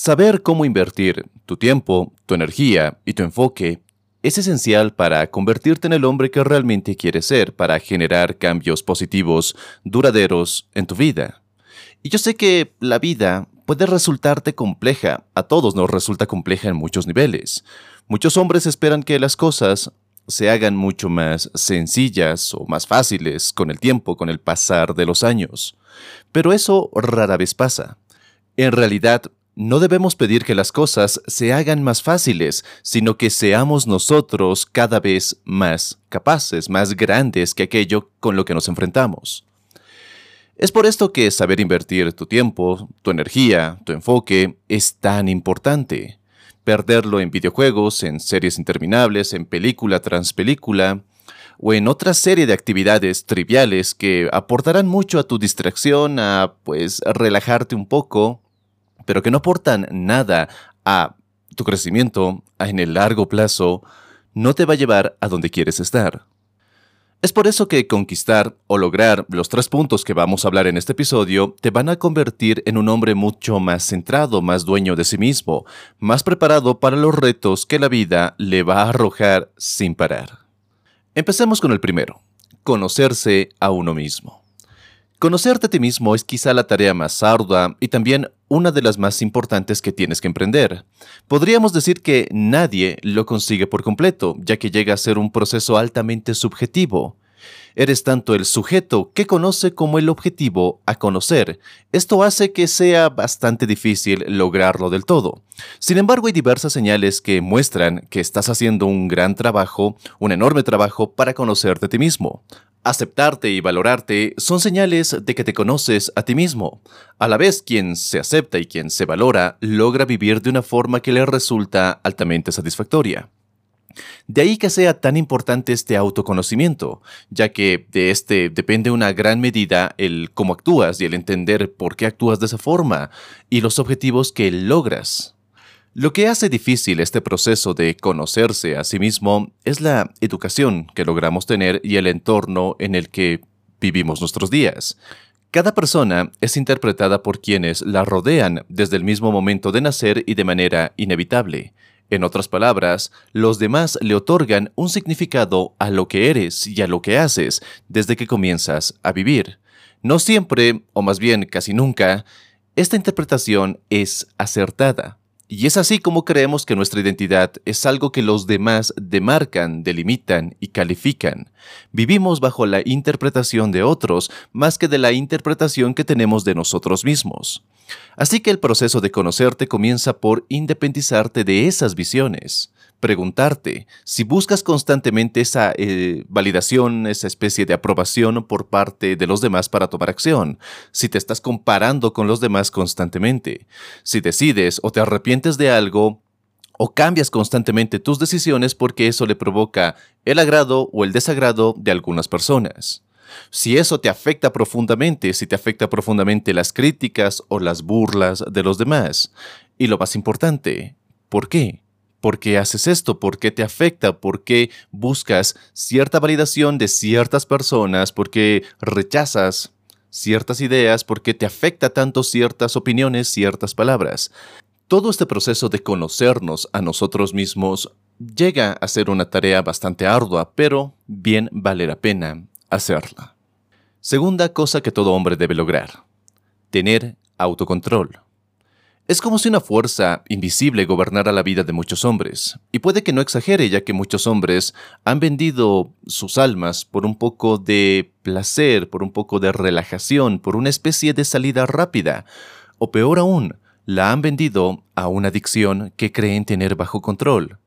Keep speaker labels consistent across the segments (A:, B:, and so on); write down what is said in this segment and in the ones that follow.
A: Saber cómo invertir tu tiempo, tu energía y tu enfoque es esencial para convertirte en el hombre que realmente quieres ser, para generar cambios positivos, duraderos en tu vida. Y yo sé que la vida puede resultarte compleja, a todos nos resulta compleja en muchos niveles. Muchos hombres esperan que las cosas se hagan mucho más sencillas o más fáciles con el tiempo, con el pasar de los años. Pero eso rara vez pasa. En realidad, no debemos pedir que las cosas se hagan más fáciles, sino que seamos nosotros cada vez más capaces, más grandes que aquello con lo que nos enfrentamos. Es por esto que saber invertir tu tiempo, tu energía, tu enfoque es tan importante. Perderlo en videojuegos, en series interminables, en película tras película, o en otra serie de actividades triviales que aportarán mucho a tu distracción, a pues relajarte un poco, pero que no aportan nada a tu crecimiento en el largo plazo, no te va a llevar a donde quieres estar. Es por eso que conquistar o lograr los tres puntos que vamos a hablar en este episodio te van a convertir en un hombre mucho más centrado, más dueño de sí mismo, más preparado para los retos que la vida le va a arrojar sin parar. Empecemos con el primero, conocerse a uno mismo. Conocerte a ti mismo es quizá la tarea más ardua y también una de las más importantes que tienes que emprender. Podríamos decir que nadie lo consigue por completo, ya que llega a ser un proceso altamente subjetivo. Eres tanto el sujeto que conoce como el objetivo a conocer. Esto hace que sea bastante difícil lograrlo del todo. Sin embargo, hay diversas señales que muestran que estás haciendo un gran trabajo, un enorme trabajo para conocerte a ti mismo. Aceptarte y valorarte son señales de que te conoces a ti mismo. A la vez, quien se acepta y quien se valora logra vivir de una forma que le resulta altamente satisfactoria. De ahí que sea tan importante este autoconocimiento, ya que de este depende una gran medida el cómo actúas y el entender por qué actúas de esa forma y los objetivos que logras. Lo que hace difícil este proceso de conocerse a sí mismo es la educación que logramos tener y el entorno en el que vivimos nuestros días. Cada persona es interpretada por quienes la rodean desde el mismo momento de nacer y de manera inevitable. En otras palabras, los demás le otorgan un significado a lo que eres y a lo que haces desde que comienzas a vivir. No siempre, o más bien casi nunca, esta interpretación es acertada. Y es así como creemos que nuestra identidad es algo que los demás demarcan, delimitan y califican. Vivimos bajo la interpretación de otros más que de la interpretación que tenemos de nosotros mismos. Así que el proceso de conocerte comienza por independizarte de esas visiones preguntarte si buscas constantemente esa eh, validación, esa especie de aprobación por parte de los demás para tomar acción, si te estás comparando con los demás constantemente, si decides o te arrepientes de algo o cambias constantemente tus decisiones porque eso le provoca el agrado o el desagrado de algunas personas. Si eso te afecta profundamente, si te afecta profundamente las críticas o las burlas de los demás. Y lo más importante, ¿por qué? ¿Por qué haces esto? ¿Por qué te afecta? ¿Por qué buscas cierta validación de ciertas personas? ¿Por qué rechazas ciertas ideas? ¿Por qué te afecta tanto ciertas opiniones, ciertas palabras? Todo este proceso de conocernos a nosotros mismos llega a ser una tarea bastante ardua, pero bien vale la pena hacerla. Segunda cosa que todo hombre debe lograr. Tener autocontrol. Es como si una fuerza invisible gobernara la vida de muchos hombres. Y puede que no exagere, ya que muchos hombres han vendido sus almas por un poco de placer, por un poco de relajación, por una especie de salida rápida. O peor aún, la han vendido a una adicción que creen tener bajo control.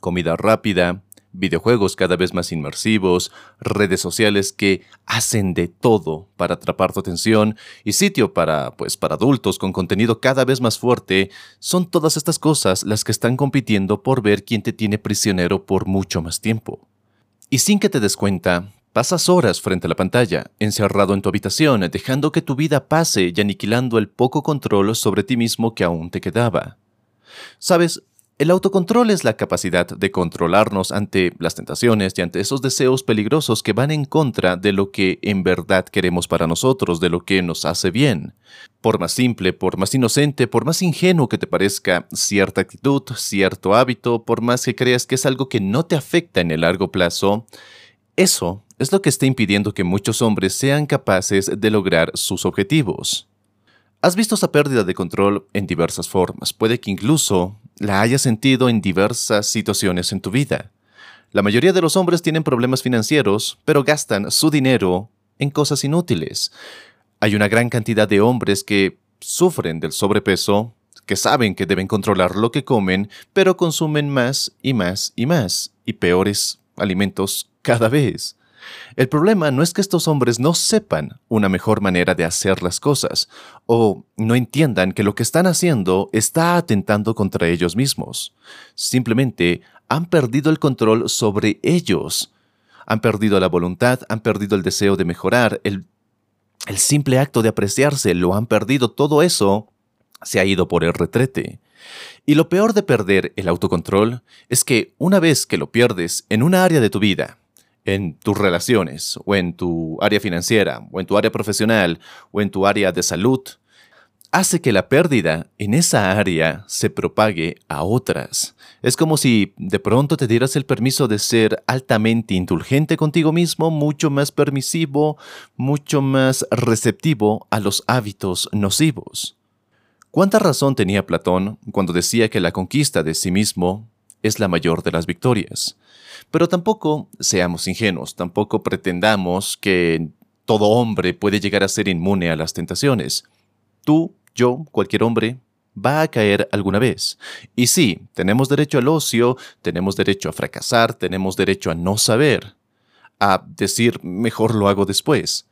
A: Comida rápida, videojuegos cada vez más inmersivos, redes sociales que hacen de todo para atrapar tu atención y sitio para pues para adultos con contenido cada vez más fuerte, son todas estas cosas las que están compitiendo por ver quién te tiene prisionero por mucho más tiempo. Y sin que te des cuenta, Pasas horas frente a la pantalla, encerrado en tu habitación, dejando que tu vida pase y aniquilando el poco control sobre ti mismo que aún te quedaba. Sabes, el autocontrol es la capacidad de controlarnos ante las tentaciones y ante esos deseos peligrosos que van en contra de lo que en verdad queremos para nosotros, de lo que nos hace bien. Por más simple, por más inocente, por más ingenuo que te parezca cierta actitud, cierto hábito, por más que creas que es algo que no te afecta en el largo plazo, eso es lo que está impidiendo que muchos hombres sean capaces de lograr sus objetivos. Has visto esa pérdida de control en diversas formas, puede que incluso la hayas sentido en diversas situaciones en tu vida. La mayoría de los hombres tienen problemas financieros, pero gastan su dinero en cosas inútiles. Hay una gran cantidad de hombres que sufren del sobrepeso, que saben que deben controlar lo que comen, pero consumen más y más y más, y peores alimentos cada vez. El problema no es que estos hombres no sepan una mejor manera de hacer las cosas, o no entiendan que lo que están haciendo está atentando contra ellos mismos. Simplemente han perdido el control sobre ellos. Han perdido la voluntad, han perdido el deseo de mejorar, el, el simple acto de apreciarse, lo han perdido. Todo eso se ha ido por el retrete. Y lo peor de perder el autocontrol es que una vez que lo pierdes en una área de tu vida, en tus relaciones, o en tu área financiera, o en tu área profesional, o en tu área de salud, hace que la pérdida en esa área se propague a otras. Es como si de pronto te dieras el permiso de ser altamente indulgente contigo mismo, mucho más permisivo, mucho más receptivo a los hábitos nocivos. ¿Cuánta razón tenía Platón cuando decía que la conquista de sí mismo es la mayor de las victorias? Pero tampoco seamos ingenuos, tampoco pretendamos que todo hombre puede llegar a ser inmune a las tentaciones. Tú, yo, cualquier hombre, va a caer alguna vez. Y sí, tenemos derecho al ocio, tenemos derecho a fracasar, tenemos derecho a no saber, a decir mejor lo hago después.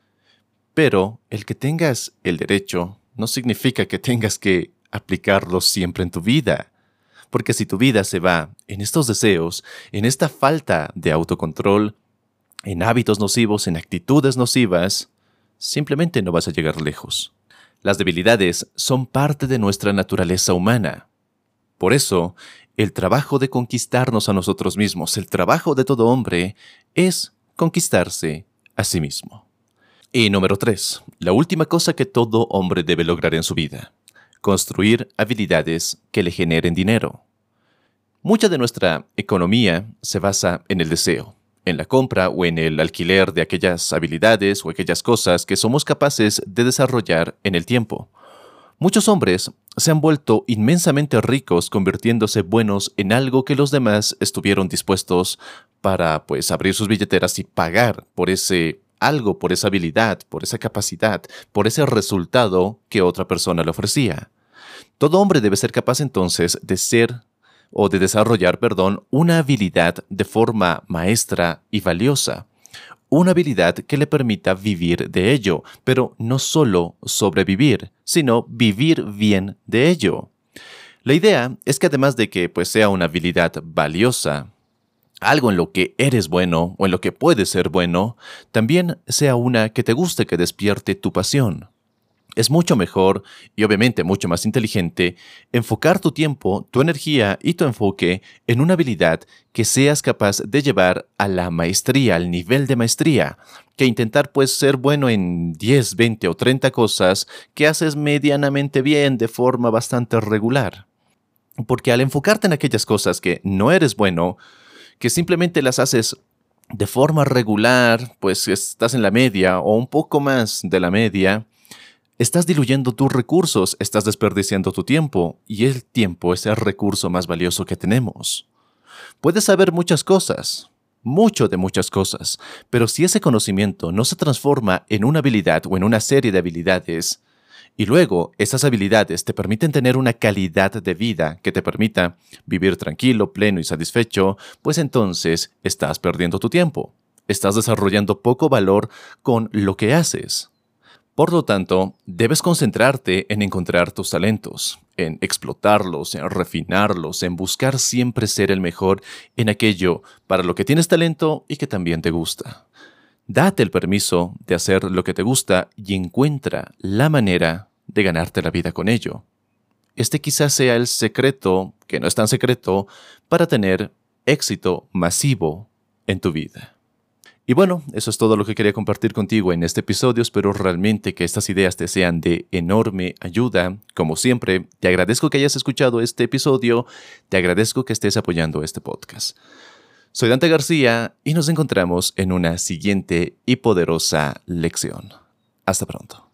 A: Pero el que tengas el derecho no significa que tengas que aplicarlo siempre en tu vida. Porque si tu vida se va en estos deseos, en esta falta de autocontrol, en hábitos nocivos, en actitudes nocivas, simplemente no vas a llegar lejos. Las debilidades son parte de nuestra naturaleza humana. Por eso, el trabajo de conquistarnos a nosotros mismos, el trabajo de todo hombre, es conquistarse a sí mismo. Y número 3. La última cosa que todo hombre debe lograr en su vida construir habilidades que le generen dinero. Mucha de nuestra economía se basa en el deseo, en la compra o en el alquiler de aquellas habilidades o aquellas cosas que somos capaces de desarrollar en el tiempo. Muchos hombres se han vuelto inmensamente ricos convirtiéndose buenos en algo que los demás estuvieron dispuestos para pues abrir sus billeteras y pagar por ese algo, por esa habilidad, por esa capacidad, por ese resultado que otra persona le ofrecía. Todo hombre debe ser capaz entonces de ser o de desarrollar, perdón, una habilidad de forma maestra y valiosa. Una habilidad que le permita vivir de ello, pero no solo sobrevivir, sino vivir bien de ello. La idea es que además de que pues, sea una habilidad valiosa, algo en lo que eres bueno o en lo que puedes ser bueno, también sea una que te guste que despierte tu pasión. Es mucho mejor y obviamente mucho más inteligente enfocar tu tiempo, tu energía y tu enfoque en una habilidad que seas capaz de llevar a la maestría, al nivel de maestría, que intentar pues ser bueno en 10, 20 o 30 cosas que haces medianamente bien de forma bastante regular. Porque al enfocarte en aquellas cosas que no eres bueno, que simplemente las haces de forma regular, pues estás en la media o un poco más de la media, Estás diluyendo tus recursos, estás desperdiciando tu tiempo, y el tiempo es el recurso más valioso que tenemos. Puedes saber muchas cosas, mucho de muchas cosas, pero si ese conocimiento no se transforma en una habilidad o en una serie de habilidades, Y luego, esas habilidades te permiten tener una calidad de vida que te permita vivir tranquilo, pleno y satisfecho, pues entonces estás perdiendo tu tiempo. Estás desarrollando poco valor con lo que haces. Por lo tanto, debes concentrarte en encontrar tus talentos, en explotarlos, en refinarlos, en buscar siempre ser el mejor en aquello para lo que tienes talento y que también te gusta. Date el permiso de hacer lo que te gusta y encuentra la manera de ganarte la vida con ello. Este quizás sea el secreto, que no es tan secreto, para tener éxito masivo en tu vida. Y bueno, eso es todo lo que quería compartir contigo en este episodio. Espero realmente que estas ideas te sean de enorme ayuda. Como siempre, te agradezco que hayas escuchado este episodio. Te agradezco que estés apoyando este podcast. Soy Dante García y nos encontramos en una siguiente y poderosa lección. Hasta pronto.